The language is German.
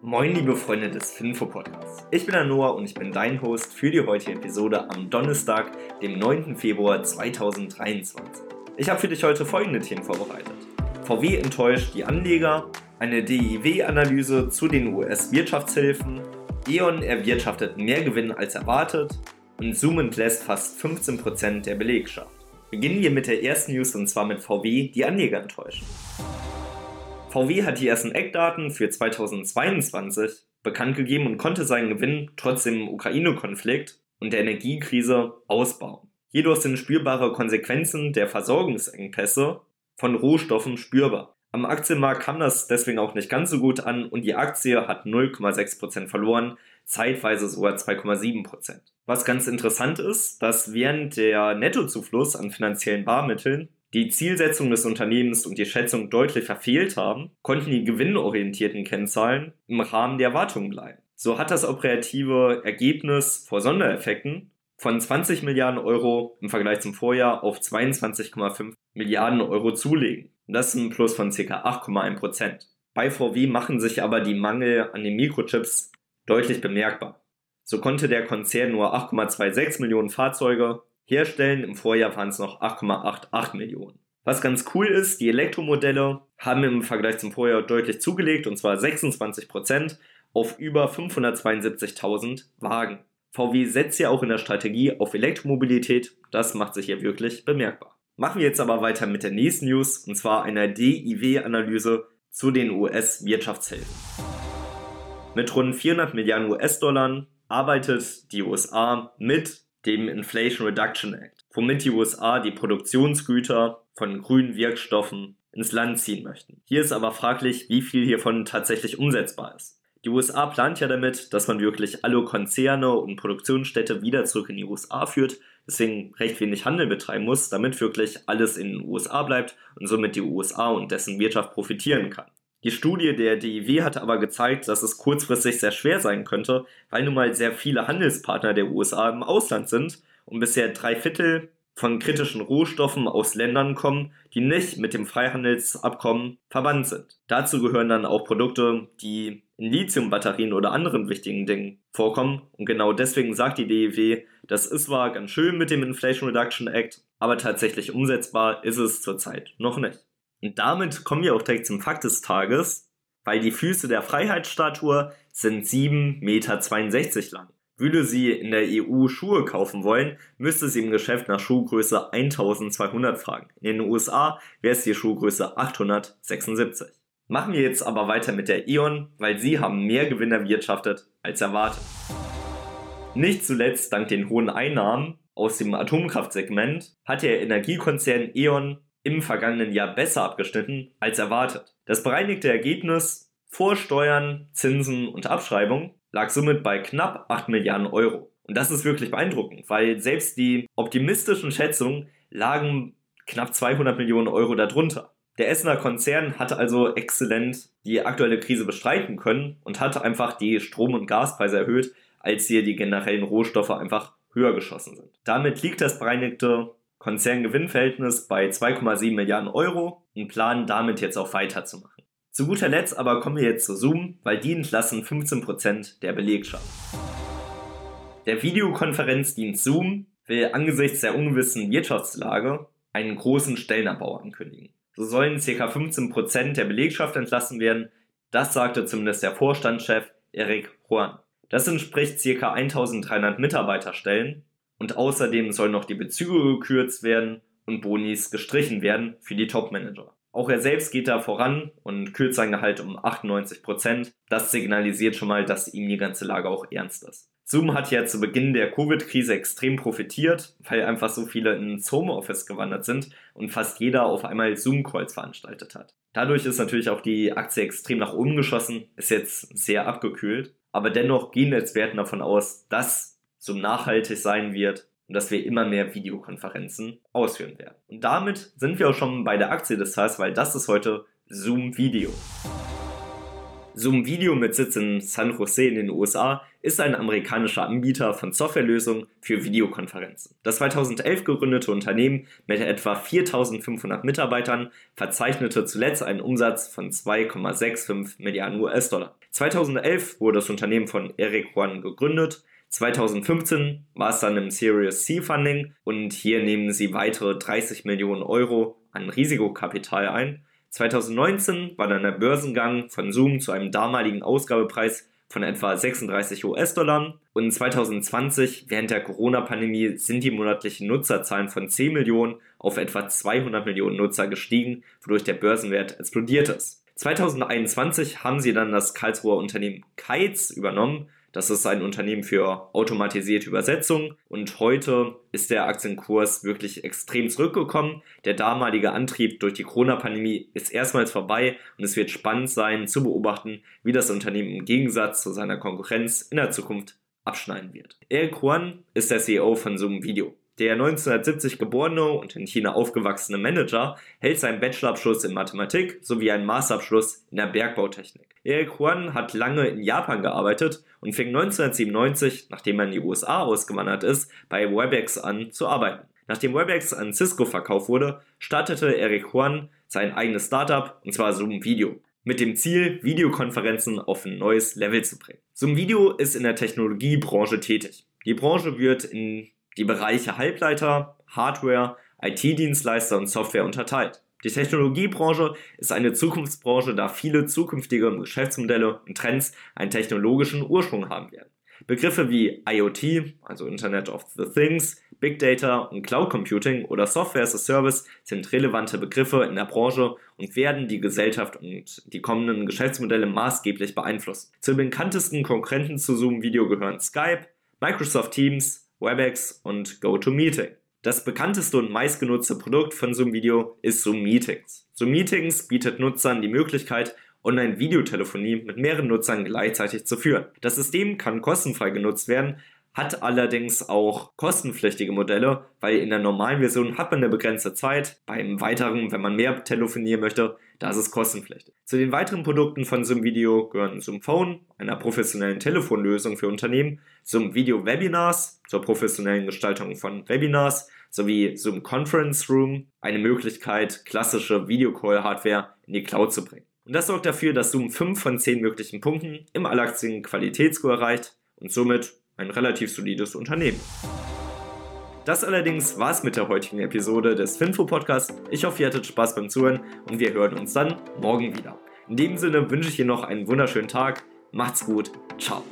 Moin liebe Freunde des Finfo Podcasts. Ich bin der Noah und ich bin dein Host für die heutige Episode am Donnerstag, dem 9. Februar 2023. Ich habe für dich heute folgende Themen vorbereitet. VW enttäuscht die Anleger, eine DIW-Analyse zu den US-Wirtschaftshilfen, E.ON erwirtschaftet mehr Gewinn als erwartet und Zoom entlässt fast 15% der Belegschaft. Beginnen wir mit der ersten News und zwar mit VW, die Anleger enttäuschen. VW hat die ersten Eckdaten für 2022 bekannt gegeben und konnte seinen Gewinn trotz dem Ukraine-Konflikt und der Energiekrise ausbauen. Jedoch sind spürbare Konsequenzen der Versorgungsengpässe von Rohstoffen spürbar. Am Aktienmarkt kam das deswegen auch nicht ganz so gut an und die Aktie hat 0,6% verloren, zeitweise sogar 2,7%. Was ganz interessant ist, dass während der Nettozufluss an finanziellen Barmitteln die Zielsetzung des Unternehmens und die Schätzung deutlich verfehlt haben, konnten die gewinnorientierten Kennzahlen im Rahmen der Erwartungen bleiben. So hat das operative Ergebnis vor Sondereffekten von 20 Milliarden Euro im Vergleich zum Vorjahr auf 22,5 Milliarden Euro zulegen. das ist ein Plus von ca. 8,1 Prozent. Bei VW machen sich aber die Mangel an den Mikrochips deutlich bemerkbar. So konnte der Konzern nur 8,26 Millionen Fahrzeuge herstellen. Im Vorjahr waren es noch 8,88 Millionen. Was ganz cool ist, die Elektromodelle haben im Vergleich zum Vorjahr deutlich zugelegt und zwar 26% auf über 572.000 Wagen. VW setzt ja auch in der Strategie auf Elektromobilität, das macht sich hier wirklich bemerkbar. Machen wir jetzt aber weiter mit der nächsten News und zwar einer DIW-Analyse zu den US-Wirtschaftshilfen. Mit rund 400 Milliarden US-Dollar arbeitet die USA mit dem Inflation Reduction Act, womit die USA die Produktionsgüter von grünen Wirkstoffen ins Land ziehen möchten. Hier ist aber fraglich, wie viel hiervon tatsächlich umsetzbar ist. Die USA plant ja damit, dass man wirklich alle Konzerne und Produktionsstätte wieder zurück in die USA führt, deswegen recht wenig Handel betreiben muss, damit wirklich alles in den USA bleibt und somit die USA und dessen Wirtschaft profitieren kann. Die Studie der DIW hat aber gezeigt, dass es kurzfristig sehr schwer sein könnte, weil nun mal sehr viele Handelspartner der USA im Ausland sind und bisher drei Viertel von kritischen Rohstoffen aus Ländern kommen, die nicht mit dem Freihandelsabkommen verbannt sind. Dazu gehören dann auch Produkte, die in Lithiumbatterien oder anderen wichtigen Dingen vorkommen. Und genau deswegen sagt die DEW, das ist zwar ganz schön mit dem Inflation Reduction Act, aber tatsächlich umsetzbar ist es zurzeit noch nicht. Und damit kommen wir auch direkt zum Fakt des Tages, weil die Füße der Freiheitsstatue sind 7,62 Meter lang. Würde sie in der EU Schuhe kaufen wollen, müsste sie im Geschäft nach Schuhgröße 1200 fragen. In den USA wäre es die Schuhgröße 876. Machen wir jetzt aber weiter mit der E.ON, weil sie haben mehr Gewinn erwirtschaftet als erwartet. Nicht zuletzt dank den hohen Einnahmen aus dem Atomkraftsegment hat der Energiekonzern E.ON im vergangenen Jahr besser abgeschnitten als erwartet. Das bereinigte Ergebnis vor Steuern, Zinsen und Abschreibung lag somit bei knapp 8 Milliarden Euro. Und das ist wirklich beeindruckend, weil selbst die optimistischen Schätzungen lagen knapp 200 Millionen Euro darunter. Der Essener Konzern hatte also exzellent die aktuelle Krise bestreiten können und hatte einfach die Strom- und Gaspreise erhöht, als hier die generellen Rohstoffe einfach höher geschossen sind. Damit liegt das bereinigte Konzerngewinnverhältnis bei 2,7 Milliarden Euro und planen damit jetzt auch weiterzumachen. Zu guter Letzt aber kommen wir jetzt zu Zoom, weil die entlassen 15% der Belegschaft. Der Videokonferenzdienst Zoom will angesichts der ungewissen Wirtschaftslage einen großen Stellenabbau ankündigen. So sollen ca. 15% der Belegschaft entlassen werden, das sagte zumindest der Vorstandschef Eric Juan. Das entspricht ca. 1300 Mitarbeiterstellen und außerdem sollen noch die Bezüge gekürzt werden und Bonis gestrichen werden für die Topmanager. Auch er selbst geht da voran und kürzt sein Gehalt um 98%. Prozent. Das signalisiert schon mal, dass ihm die ganze Lage auch ernst ist. Zoom hat ja zu Beginn der Covid-Krise extrem profitiert, weil einfach so viele ins Homeoffice gewandert sind und fast jeder auf einmal Zoom-Calls veranstaltet hat. Dadurch ist natürlich auch die Aktie extrem nach oben geschossen, ist jetzt sehr abgekühlt, aber dennoch gehen Experten davon aus, dass so nachhaltig sein wird und dass wir immer mehr Videokonferenzen ausführen werden. Und damit sind wir auch schon bei der Aktie des Tages, weil das ist heute Zoom Video. Zoom Video mit Sitz in San Jose in den USA ist ein amerikanischer Anbieter von Softwarelösungen für Videokonferenzen. Das 2011 gegründete Unternehmen mit etwa 4500 Mitarbeitern verzeichnete zuletzt einen Umsatz von 2,65 Milliarden US-Dollar. 2011 wurde das Unternehmen von Eric Juan gegründet. 2015 war es dann im Series C Funding und hier nehmen sie weitere 30 Millionen Euro an Risikokapital ein 2019 war dann der Börsengang von Zoom zu einem damaligen Ausgabepreis von etwa 36 US-Dollar und 2020 während der Corona-Pandemie sind die monatlichen Nutzerzahlen von 10 Millionen auf etwa 200 Millionen Nutzer gestiegen, wodurch der Börsenwert explodiert ist. 2021 haben sie dann das Karlsruher Unternehmen Kites übernommen das ist ein Unternehmen für automatisierte Übersetzung und heute ist der Aktienkurs wirklich extrem zurückgekommen. Der damalige Antrieb durch die Corona-Pandemie ist erstmals vorbei und es wird spannend sein zu beobachten, wie das Unternehmen im Gegensatz zu seiner Konkurrenz in der Zukunft abschneiden wird. Eric Huan ist der CEO von Zoom Video. Der 1970 geborene und in China aufgewachsene Manager hält seinen Bachelorabschluss in Mathematik sowie einen Masterabschluss in der Bergbautechnik. Eric Huan hat lange in Japan gearbeitet und fing 1997, nachdem er in die USA ausgewandert ist, bei Webex an zu arbeiten. Nachdem Webex an Cisco verkauft wurde, startete Eric Huan sein eigenes Startup und zwar Zoom Video mit dem Ziel, Videokonferenzen auf ein neues Level zu bringen. Zoom Video ist in der Technologiebranche tätig. Die Branche wird in die Bereiche Halbleiter, Hardware, IT-Dienstleister und Software unterteilt. Die Technologiebranche ist eine Zukunftsbranche, da viele zukünftige Geschäftsmodelle und Trends einen technologischen Ursprung haben werden. Begriffe wie IoT, also Internet of the Things, Big Data und Cloud Computing oder Software as a Service sind relevante Begriffe in der Branche und werden die Gesellschaft und die kommenden Geschäftsmodelle maßgeblich beeinflussen. Zu den bekanntesten Konkurrenten zu Zoom Video gehören Skype, Microsoft Teams, WebEx und GoToMeeting. Das bekannteste und meistgenutzte Produkt von Zoom Video ist Zoom Meetings. Zoom Meetings bietet Nutzern die Möglichkeit, Online-Videotelefonie mit mehreren Nutzern gleichzeitig zu führen. Das System kann kostenfrei genutzt werden, hat allerdings auch kostenpflichtige Modelle, weil in der normalen Version hat man eine begrenzte Zeit. Beim weiteren, wenn man mehr telefonieren möchte, da ist es kostenpflichtig. Zu den weiteren Produkten von Zoom Video gehören Zoom Phone, einer professionellen Telefonlösung für Unternehmen, Zoom Video Webinars zur professionellen Gestaltung von Webinars sowie Zoom Conference Room, eine Möglichkeit, klassische Videocall-Hardware in die Cloud zu bringen. Und das sorgt dafür, dass Zoom 5 von 10 möglichen Punkten im allaktien Qualitätsscore erreicht und somit ein relativ solides Unternehmen. Das allerdings war's mit der heutigen Episode des Finfo Podcasts. Ich hoffe, ihr hattet Spaß beim Zuhören und wir hören uns dann morgen wieder. In dem Sinne wünsche ich Ihnen noch einen wunderschönen Tag. Macht's gut. Ciao.